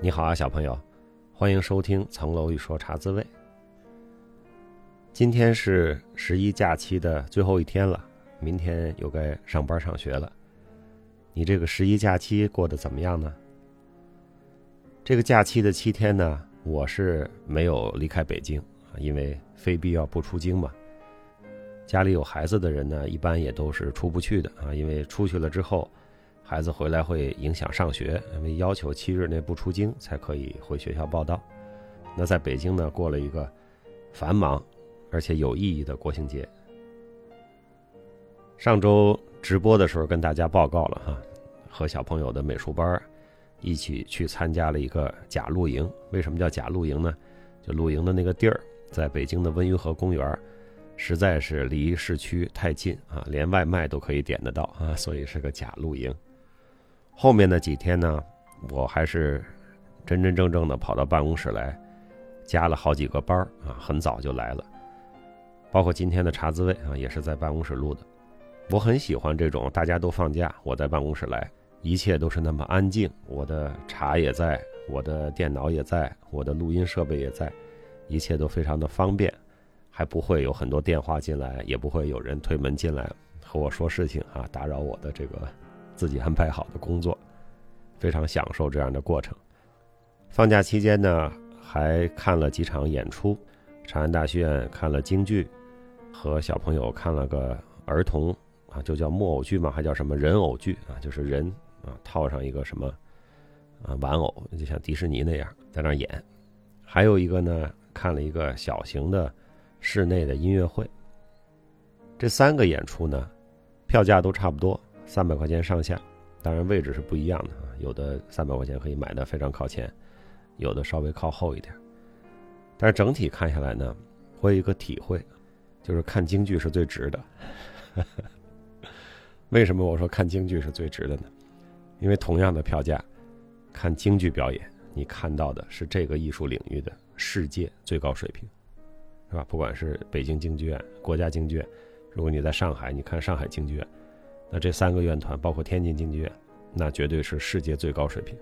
你好啊，小朋友，欢迎收听《层楼一说茶滋味》。今天是十一假期的最后一天了，明天又该上班上学了。你这个十一假期过得怎么样呢？这个假期的七天呢，我是没有离开北京，因为非必要不出京嘛。家里有孩子的人呢，一般也都是出不去的啊，因为出去了之后，孩子回来会影响上学，因为要求七日内不出京才可以回学校报到。那在北京呢，过了一个繁忙而且有意义的国庆节。上周直播的时候跟大家报告了哈，和小朋友的美术班一起去参加了一个假露营。为什么叫假露营呢？就露营的那个地儿在北京的温榆河公园。实在是离市区太近啊，连外卖都可以点得到啊，所以是个假露营。后面的几天呢，我还是真真正正的跑到办公室来，加了好几个班啊，很早就来了。包括今天的茶滋味啊，也是在办公室录的。我很喜欢这种大家都放假，我在办公室来，一切都是那么安静，我的茶也在，我的电脑也在，我的录音设备也在，一切都非常的方便。还不会有很多电话进来，也不会有人推门进来和我说事情啊，打扰我的这个自己安排好的工作，非常享受这样的过程。放假期间呢，还看了几场演出，长安大剧院看了京剧，和小朋友看了个儿童啊，就叫木偶剧嘛，还叫什么人偶剧啊，就是人啊套上一个什么啊玩偶，就像迪士尼那样在那演。还有一个呢，看了一个小型的。室内的音乐会，这三个演出呢，票价都差不多，三百块钱上下。当然位置是不一样的啊，有的三百块钱可以买的非常靠前，有的稍微靠后一点。但是整体看下来呢，我有一个体会，就是看京剧是最值的。为什么我说看京剧是最值的呢？因为同样的票价，看京剧表演，你看到的是这个艺术领域的世界最高水平。是吧？不管是北京京剧院、国家京剧院，如果你在上海，你看上海京剧院，那这三个院团，包括天津京剧院，那绝对是世界最高水平。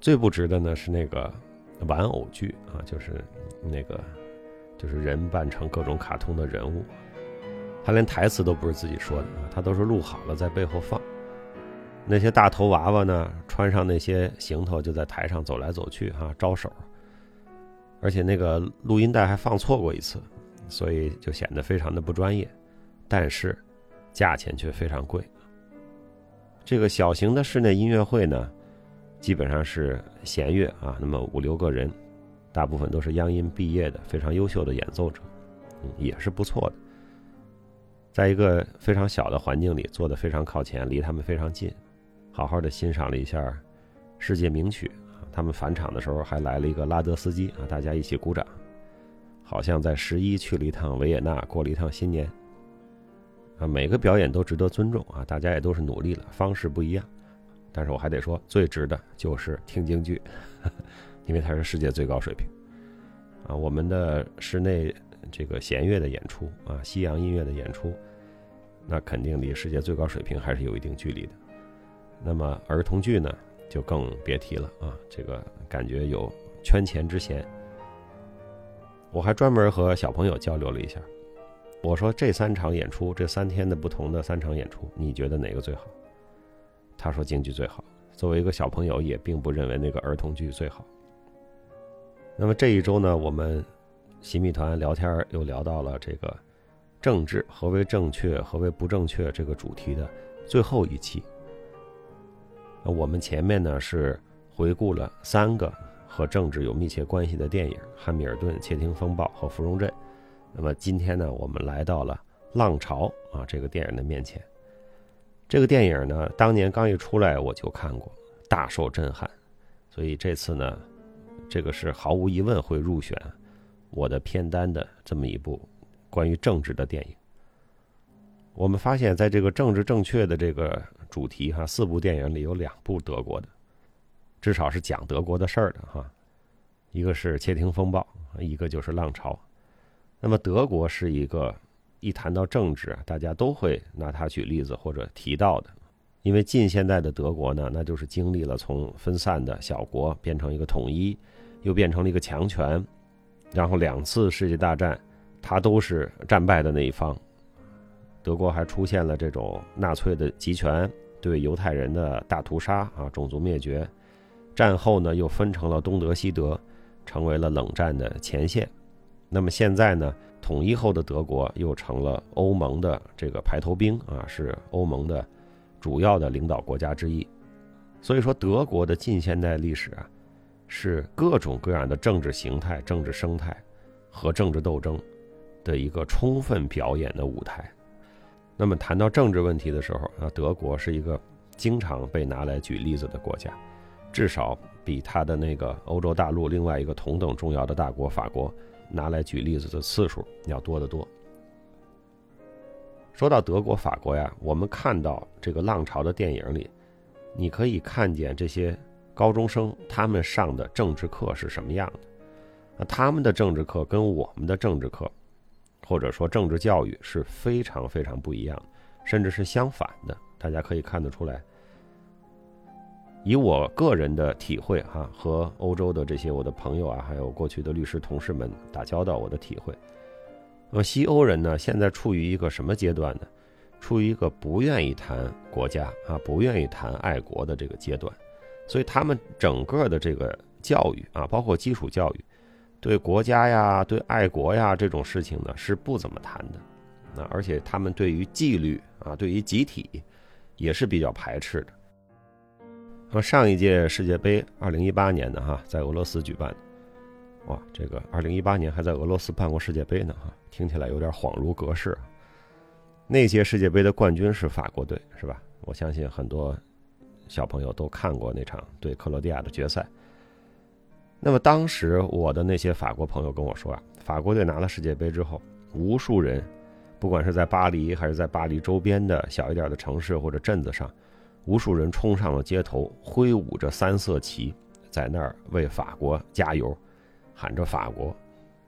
最不值的呢是那个玩偶剧啊，就是那个就是人扮成各种卡通的人物，他连台词都不是自己说的，他都是录好了在背后放。那些大头娃娃呢，穿上那些行头就在台上走来走去哈，招手。而且那个录音带还放错过一次，所以就显得非常的不专业，但是价钱却非常贵。这个小型的室内音乐会呢，基本上是弦乐啊，那么五六个人，大部分都是央音毕业的非常优秀的演奏者，嗯，也是不错的。在一个非常小的环境里，坐得非常靠前，离他们非常近，好好的欣赏了一下世界名曲。他们返场的时候还来了一个拉德斯基啊，大家一起鼓掌，好像在十一去了一趟维也纳，过了一趟新年。啊，每个表演都值得尊重啊，大家也都是努力了，方式不一样，但是我还得说，最值的就是听京剧，因为它是世界最高水平。啊，我们的室内这个弦乐的演出啊，西洋音乐的演出，那肯定离世界最高水平还是有一定距离的。那么儿童剧呢？就更别提了啊！这个感觉有圈钱之嫌。我还专门和小朋友交流了一下，我说这三场演出，这三天的不同的三场演出，你觉得哪个最好？他说京剧最好。作为一个小朋友，也并不认为那个儿童剧最好。那么这一周呢，我们新密团聊天又聊到了这个政治何为正确，何为不正确这个主题的最后一期。那我们前面呢是回顾了三个和政治有密切关系的电影：《汉密尔顿》《窃听风暴》和《芙蓉镇》。那么今天呢，我们来到了《浪潮》啊这个电影的面前。这个电影呢，当年刚一出来我就看过，大受震撼。所以这次呢，这个是毫无疑问会入选我的片单的这么一部关于政治的电影。我们发现，在这个政治正确的这个。主题哈，四部电影里有两部德国的，至少是讲德国的事儿的哈。一个是《窃听风暴》，一个就是《浪潮》。那么德国是一个一谈到政治，大家都会拿它举例子或者提到的因为近现代的德国呢，那就是经历了从分散的小国变成一个统一，又变成了一个强权，然后两次世界大战，它都是战败的那一方。德国还出现了这种纳粹的集权对犹太人的大屠杀啊，种族灭绝。战后呢，又分成了东德西德，成为了冷战的前线。那么现在呢，统一后的德国又成了欧盟的这个排头兵啊，是欧盟的。主要的领导国家之一，所以说德国的近现代历史啊，是各种各样的政治形态、政治生态和政治斗争的一个充分表演的舞台。那么谈到政治问题的时候啊，德国是一个经常被拿来举例子的国家，至少比他的那个欧洲大陆另外一个同等重要的大国法国拿来举例子的次数要多得多。说到德国、法国呀，我们看到这个浪潮的电影里，你可以看见这些高中生他们上的政治课是什么样的。那他们的政治课跟我们的政治课，或者说政治教育是非常非常不一样，甚至是相反的。大家可以看得出来。以我个人的体会哈，和欧洲的这些我的朋友啊，还有过去的律师同事们打交道，我的体会。那么西欧人呢，现在处于一个什么阶段呢？处于一个不愿意谈国家啊，不愿意谈爱国的这个阶段，所以他们整个的这个教育啊，包括基础教育，对国家呀、对爱国呀这种事情呢，是不怎么谈的。那而且他们对于纪律啊，对于集体，也是比较排斥的。那么上一届世界杯，二零一八年的哈，在俄罗斯举办的。哇，这个二零一八年还在俄罗斯办过世界杯呢，哈，听起来有点恍如隔世。那届世界杯的冠军是法国队，是吧？我相信很多小朋友都看过那场对克罗地亚的决赛。那么当时我的那些法国朋友跟我说啊，法国队拿了世界杯之后，无数人，不管是在巴黎还是在巴黎周边的小一点的城市或者镇子上，无数人冲上了街头，挥舞着三色旗，在那儿为法国加油。喊着法国，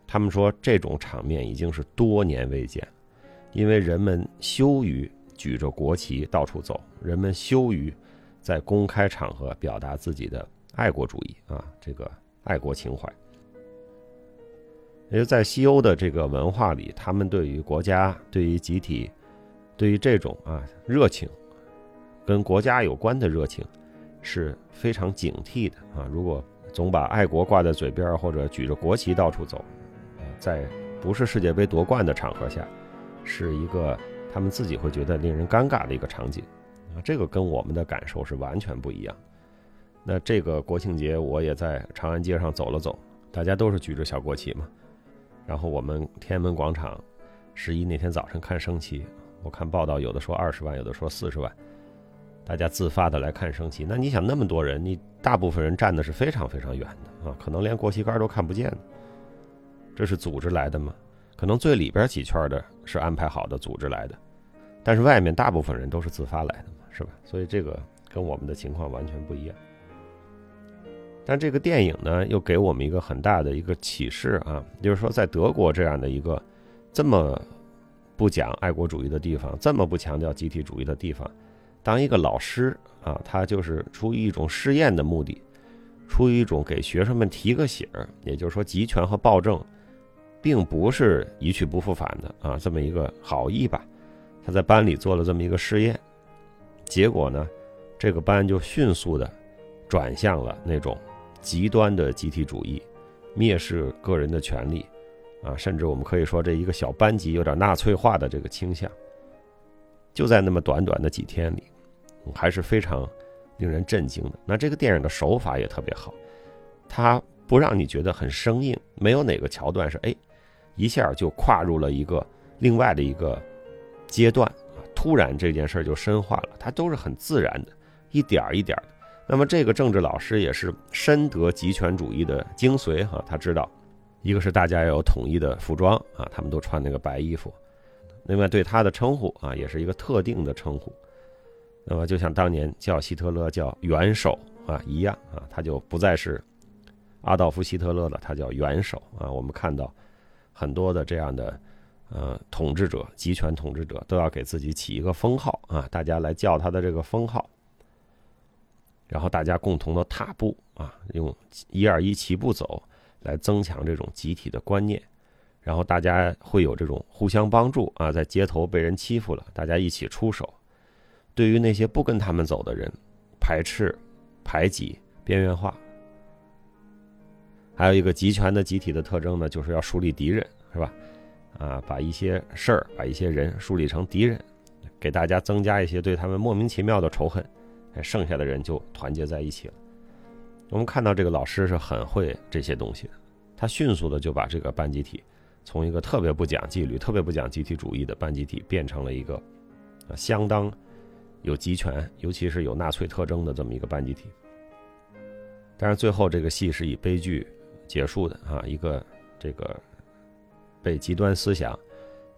他们说这种场面已经是多年未见，因为人们羞于举着国旗到处走，人们羞于在公开场合表达自己的爱国主义啊，这个爱国情怀。也就在西欧的这个文化里，他们对于国家、对于集体、对于这种啊热情，跟国家有关的热情，是非常警惕的啊。如果总把爱国挂在嘴边，或者举着国旗到处走，在不是世界杯夺冠的场合下，是一个他们自己会觉得令人尴尬的一个场景啊。这个跟我们的感受是完全不一样。那这个国庆节，我也在长安街上走了走，大家都是举着小国旗嘛。然后我们天安门广场十一那天早晨看升旗，我看报道有的说二十万，有的说四十万。大家自发的来看升旗，那你想那么多人，你大部分人站的是非常非常远的啊，可能连国旗杆都看不见这是组织来的吗？可能最里边几圈的是安排好的组织来的，但是外面大部分人都是自发来的嘛，是吧？所以这个跟我们的情况完全不一样。但这个电影呢，又给我们一个很大的一个启示啊，就是说在德国这样的一个这么不讲爱国主义的地方，这么不强调集体主义的地方。当一个老师啊，他就是出于一种试验的目的，出于一种给学生们提个醒儿，也就是说，集权和暴政，并不是一去不复返的啊，这么一个好意吧。他在班里做了这么一个试验，结果呢，这个班就迅速的转向了那种极端的集体主义，蔑视个人的权利，啊，甚至我们可以说这一个小班级有点纳粹化的这个倾向，就在那么短短的几天里。还是非常令人震惊的。那这个电影的手法也特别好，它不让你觉得很生硬，没有哪个桥段是哎一下就跨入了一个另外的一个阶段啊，突然这件事就深化了，它都是很自然的，一点一点的。那么这个政治老师也是深得极权主义的精髓哈，他知道一个是大家要有统一的服装啊，他们都穿那个白衣服，另外对他的称呼啊也是一个特定的称呼。那么，就像当年叫希特勒叫元首啊一样啊，他就不再是阿道夫·希特勒了，他叫元首啊。我们看到很多的这样的呃，统治者、集权统治者都要给自己起一个封号啊，大家来叫他的这个封号，然后大家共同的踏步啊，用一二一齐步走，来增强这种集体的观念，然后大家会有这种互相帮助啊，在街头被人欺负了，大家一起出手；对于那些不跟他们走的人，排斥、排挤、边缘化。还有一个集权的集体的特征呢，就是要树立敌人，是吧？啊，把一些事儿、把一些人树立成敌人，给大家增加一些对他们莫名其妙的仇恨，剩下的人就团结在一起了。我们看到这个老师是很会这些东西的，他迅速的就把这个班集体从一个特别不讲纪律、特别不讲集体主义的班集体，变成了一个相当有集权，尤其是有纳粹特征的这么一个班集体。但是最后这个戏是以悲剧结束的啊，一个这个。被极端思想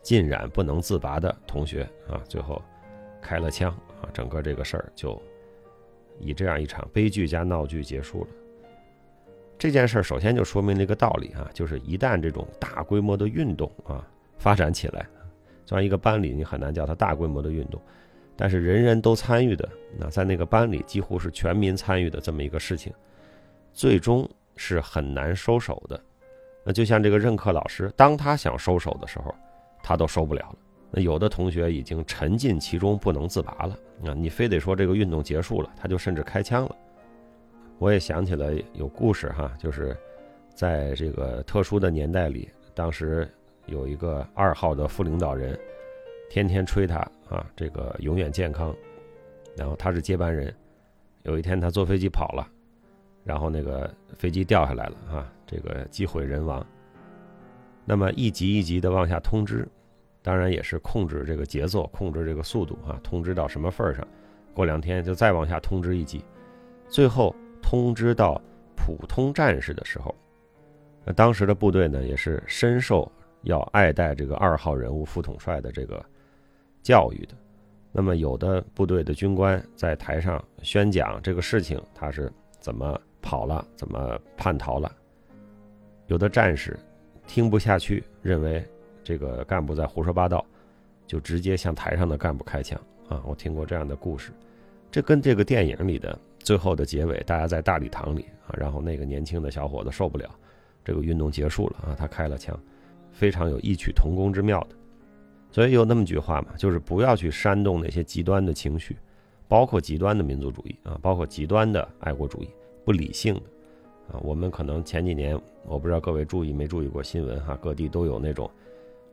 浸染不能自拔的同学啊，最后开了枪啊，整个这个事儿就以这样一场悲剧加闹剧结束了。这件事儿首先就说明了一个道理啊，就是一旦这种大规模的运动啊发展起来，虽然一个班里你很难叫它大规模的运动，但是人人都参与的，那在那个班里几乎是全民参与的这么一个事情，最终是很难收手的。那就像这个任课老师，当他想收手的时候，他都收不了了。那有的同学已经沉浸其中不能自拔了。那，你非得说这个运动结束了，他就甚至开枪了。我也想起了有故事哈，就是在这个特殊的年代里，当时有一个二号的副领导人，天天吹他啊，这个永远健康，然后他是接班人。有一天他坐飞机跑了。然后那个飞机掉下来了啊，这个机毁人亡。那么一级一级的往下通知，当然也是控制这个节奏，控制这个速度啊，通知到什么份儿上，过两天就再往下通知一级，最后通知到普通战士的时候，那当时的部队呢也是深受要爱戴这个二号人物副统帅的这个教育的。那么有的部队的军官在台上宣讲这个事情，他是怎么？跑了，怎么叛逃了？有的战士听不下去，认为这个干部在胡说八道，就直接向台上的干部开枪啊！我听过这样的故事，这跟这个电影里的最后的结尾，大家在大礼堂里啊，然后那个年轻的小伙子受不了，这个运动结束了啊，他开了枪，非常有异曲同工之妙的。所以有那么句话嘛，就是不要去煽动那些极端的情绪，包括极端的民族主义啊，包括极端的爱国主义。不理性的啊，我们可能前几年，我不知道各位注意没注意过新闻哈，各地都有那种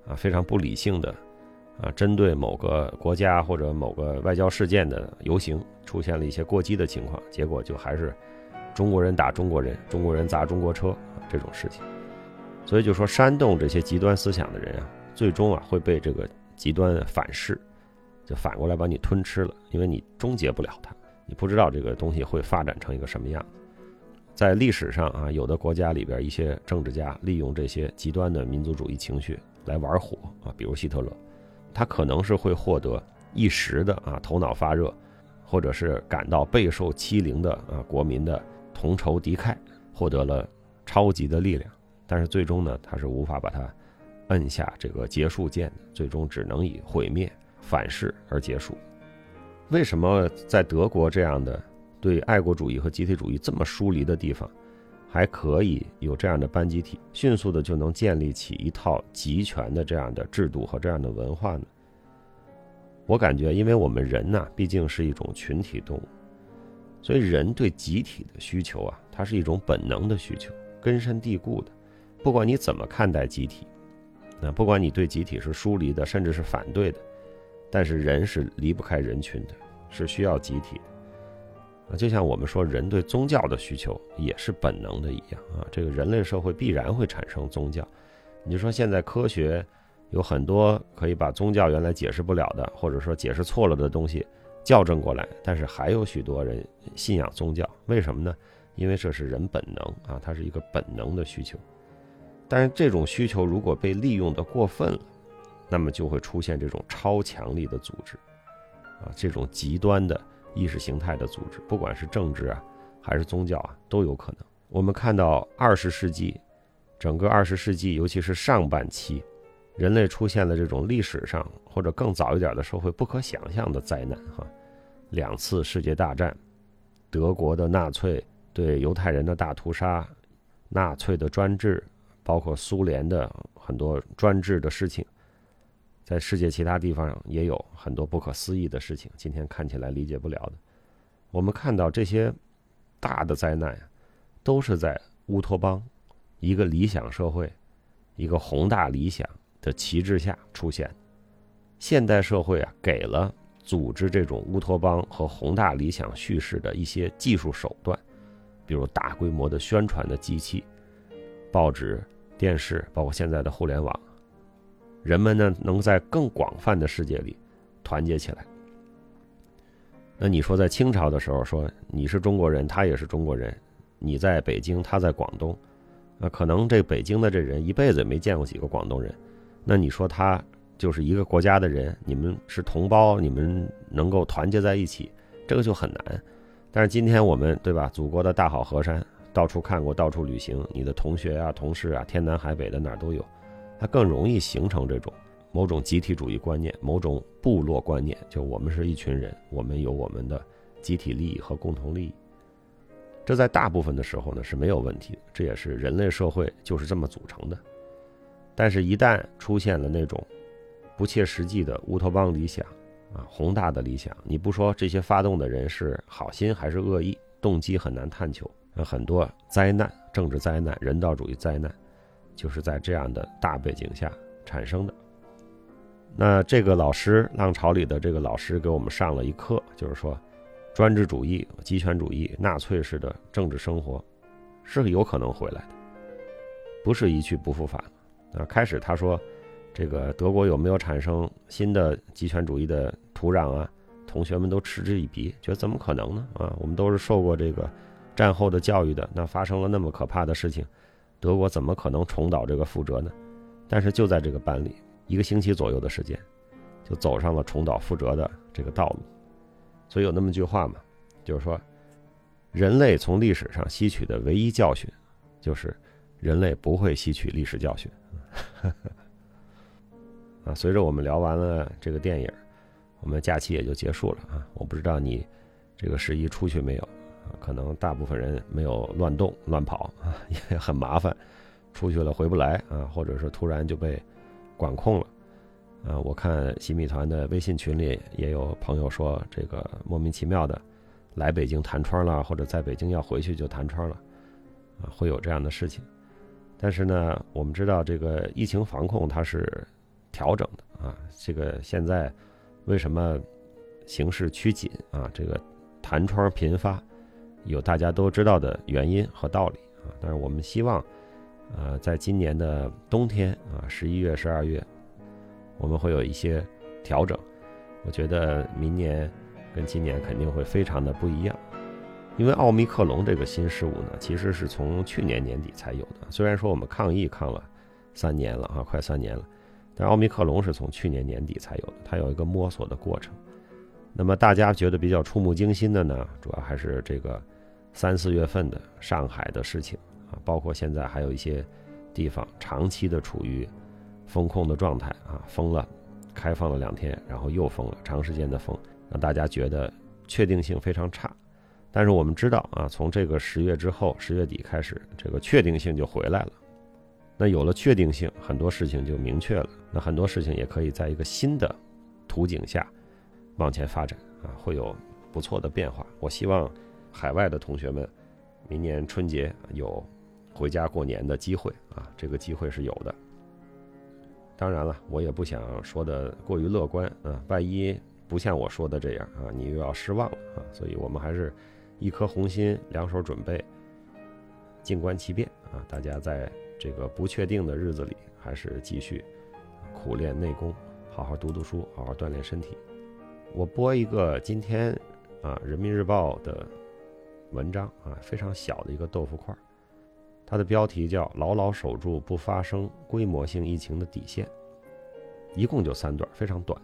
啊非常不理性的啊，针对某个国家或者某个外交事件的游行，出现了一些过激的情况，结果就还是中国人打中国人，中国人砸中国车这种事情。所以就说煽动这些极端思想的人啊，最终啊会被这个极端反噬，就反过来把你吞吃了，因为你终结不了它，你不知道这个东西会发展成一个什么样子。在历史上啊，有的国家里边一些政治家利用这些极端的民族主义情绪来玩火啊，比如希特勒，他可能是会获得一时的啊头脑发热，或者是感到备受欺凌的啊国民的同仇敌忾，获得了超级的力量，但是最终呢，他是无法把它摁下这个结束键，最终只能以毁灭反噬而结束。为什么在德国这样的？对爱国主义和集体主义这么疏离的地方，还可以有这样的班集体，迅速的就能建立起一套集权的这样的制度和这样的文化呢？我感觉，因为我们人呐，毕竟是一种群体动物，所以人对集体的需求啊，它是一种本能的需求，根深蒂固的。不管你怎么看待集体，那不管你对集体是疏离的，甚至是反对的，但是人是离不开人群的，是需要集体。啊，就像我们说人对宗教的需求也是本能的一样啊，这个人类社会必然会产生宗教。你说现在科学有很多可以把宗教原来解释不了的，或者说解释错了的东西校正过来，但是还有许多人信仰宗教，为什么呢？因为这是人本能啊，它是一个本能的需求。但是这种需求如果被利用的过分了，那么就会出现这种超强力的组织啊，这种极端的。意识形态的组织，不管是政治啊，还是宗教啊，都有可能。我们看到二十世纪，整个二十世纪，尤其是上半期，人类出现了这种历史上或者更早一点的社会不可想象的灾难哈，两次世界大战，德国的纳粹对犹太人的大屠杀，纳粹的专制，包括苏联的很多专制的事情，在世界其他地方也有很多不可思议的事情，今天看起来理解不了的。我们看到这些大的灾难，都是在乌托邦，一个理想社会，一个宏大理想的旗帜下出现。现代社会啊，给了组织这种乌托邦和宏大理想叙事的一些技术手段，比如大规模的宣传的机器、报纸、电视，包括现在的互联网，人们呢能在更广泛的世界里团结起来。那你说，在清朝的时候，说你是中国人，他也是中国人，你在北京，他在广东，那可能这北京的这人一辈子也没见过几个广东人，那你说他就是一个国家的人，你们是同胞，你们能够团结在一起，这个就很难。但是今天我们对吧，祖国的大好河山，到处看过，到处旅行，你的同学啊、同事啊，天南海北的哪儿都有，他更容易形成这种。某种集体主义观念，某种部落观念，就我们是一群人，我们有我们的集体利益和共同利益。这在大部分的时候呢是没有问题的，这也是人类社会就是这么组成的。但是，一旦出现了那种不切实际的乌托邦理想啊，宏大的理想，你不说这些发动的人是好心还是恶意，动机很难探求。那很多灾难、政治灾难、人道主义灾难，就是在这样的大背景下产生的。那这个老师，浪潮里的这个老师给我们上了一课，就是说，专制主义、极权主义、纳粹式的政治生活，是有可能回来的，不是一去不复返。啊，开始他说，这个德国有没有产生新的极权主义的土壤啊？同学们都嗤之以鼻，觉得怎么可能呢？啊，我们都是受过这个战后的教育的，那发生了那么可怕的事情，德国怎么可能重蹈这个覆辙呢？但是就在这个班里。一个星期左右的时间，就走上了重蹈覆辙的这个道路。所以有那么句话嘛，就是说，人类从历史上吸取的唯一教训，就是人类不会吸取历史教训。啊，随着我们聊完了这个电影，我们假期也就结束了啊。我不知道你这个十一出去没有？可能大部分人没有乱动乱跑啊，也很麻烦，出去了回不来啊，或者是突然就被。管控了，啊，我看新米团的微信群里也有朋友说，这个莫名其妙的来北京弹窗了，或者在北京要回去就弹窗了，啊，会有这样的事情。但是呢，我们知道这个疫情防控它是调整的啊，这个现在为什么形势趋紧啊？这个弹窗频发，有大家都知道的原因和道理啊。但是我们希望。呃，在今年的冬天啊，十一月、十二月，我们会有一些调整。我觉得明年跟今年肯定会非常的不一样，因为奥密克戎这个新事物呢，其实是从去年年底才有的。虽然说我们抗疫抗了三年了啊，快三年了，但奥密克戎是从去年年底才有的，它有一个摸索的过程。那么大家觉得比较触目惊心的呢，主要还是这个三四月份的上海的事情。啊，包括现在还有一些地方长期的处于封控的状态啊，封了，开放了两天，然后又封了，长时间的封，让大家觉得确定性非常差。但是我们知道啊，从这个十月之后，十月底开始，这个确定性就回来了。那有了确定性，很多事情就明确了。那很多事情也可以在一个新的图景下往前发展啊，会有不错的变化。我希望海外的同学们明年春节有。回家过年的机会啊，这个机会是有的。当然了，我也不想说的过于乐观啊，万一不像我说的这样啊，你又要失望了啊。所以我们还是一颗红心，两手准备，静观其变啊。大家在这个不确定的日子里，还是继续苦练内功，好好读读书，好好锻炼身体。我播一个今天啊《人民日报》的文章啊，非常小的一个豆腐块。它的标题叫“牢牢守住不发生规模性疫情的底线”，一共就三段，非常短。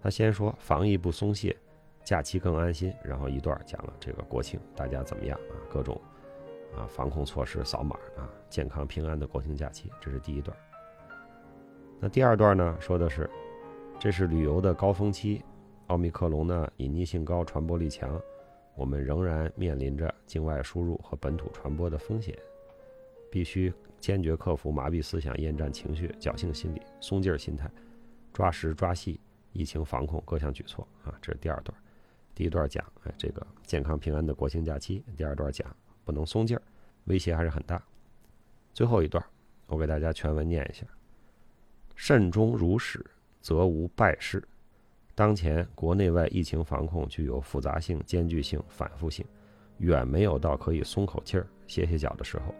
他先说防疫不松懈，假期更安心，然后一段讲了这个国庆大家怎么样啊？各种啊防控措施扫码啊，健康平安的国庆假期，这是第一段。那第二段呢，说的是，这是旅游的高峰期，奥密克戎呢隐匿性高，传播力强，我们仍然面临着境外输入和本土传播的风险，必须坚决克服麻痹思想、厌战情绪、侥幸心理、松劲儿心态，抓实抓细疫情防控各项举措啊。这是第二段，第一段讲哎这个健康平安的国庆假期，第二段讲不能松劲儿，威胁还是很大。最后一段，我给大家全文念一下。慎终如始，则无败事。当前国内外疫情防控具有复杂性、艰巨性、反复性，远没有到可以松口气儿、歇歇脚的时候。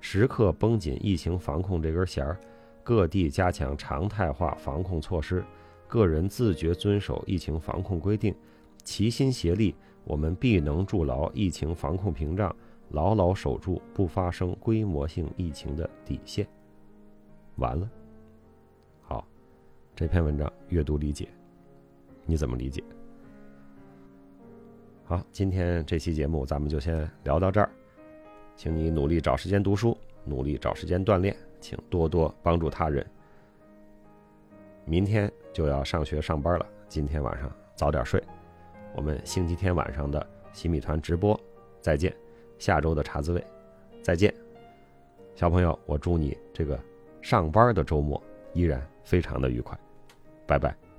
时刻绷紧疫情防控这根弦儿，各地加强常态化防控措施，个人自觉遵守疫情防控规定，齐心协力，我们必能筑牢疫情防控屏障，牢牢守住不发生规模性疫情的底线。完了。好这篇文章阅读理解，你怎么理解？好，今天这期节目咱们就先聊到这儿，请你努力找时间读书，努力找时间锻炼，请多多帮助他人。明天就要上学上班了，今天晚上早点睡。我们星期天晚上的洗米团直播再见，下周的茶滋味再见。小朋友，我祝你这个上班的周末依然非常的愉快。拜拜。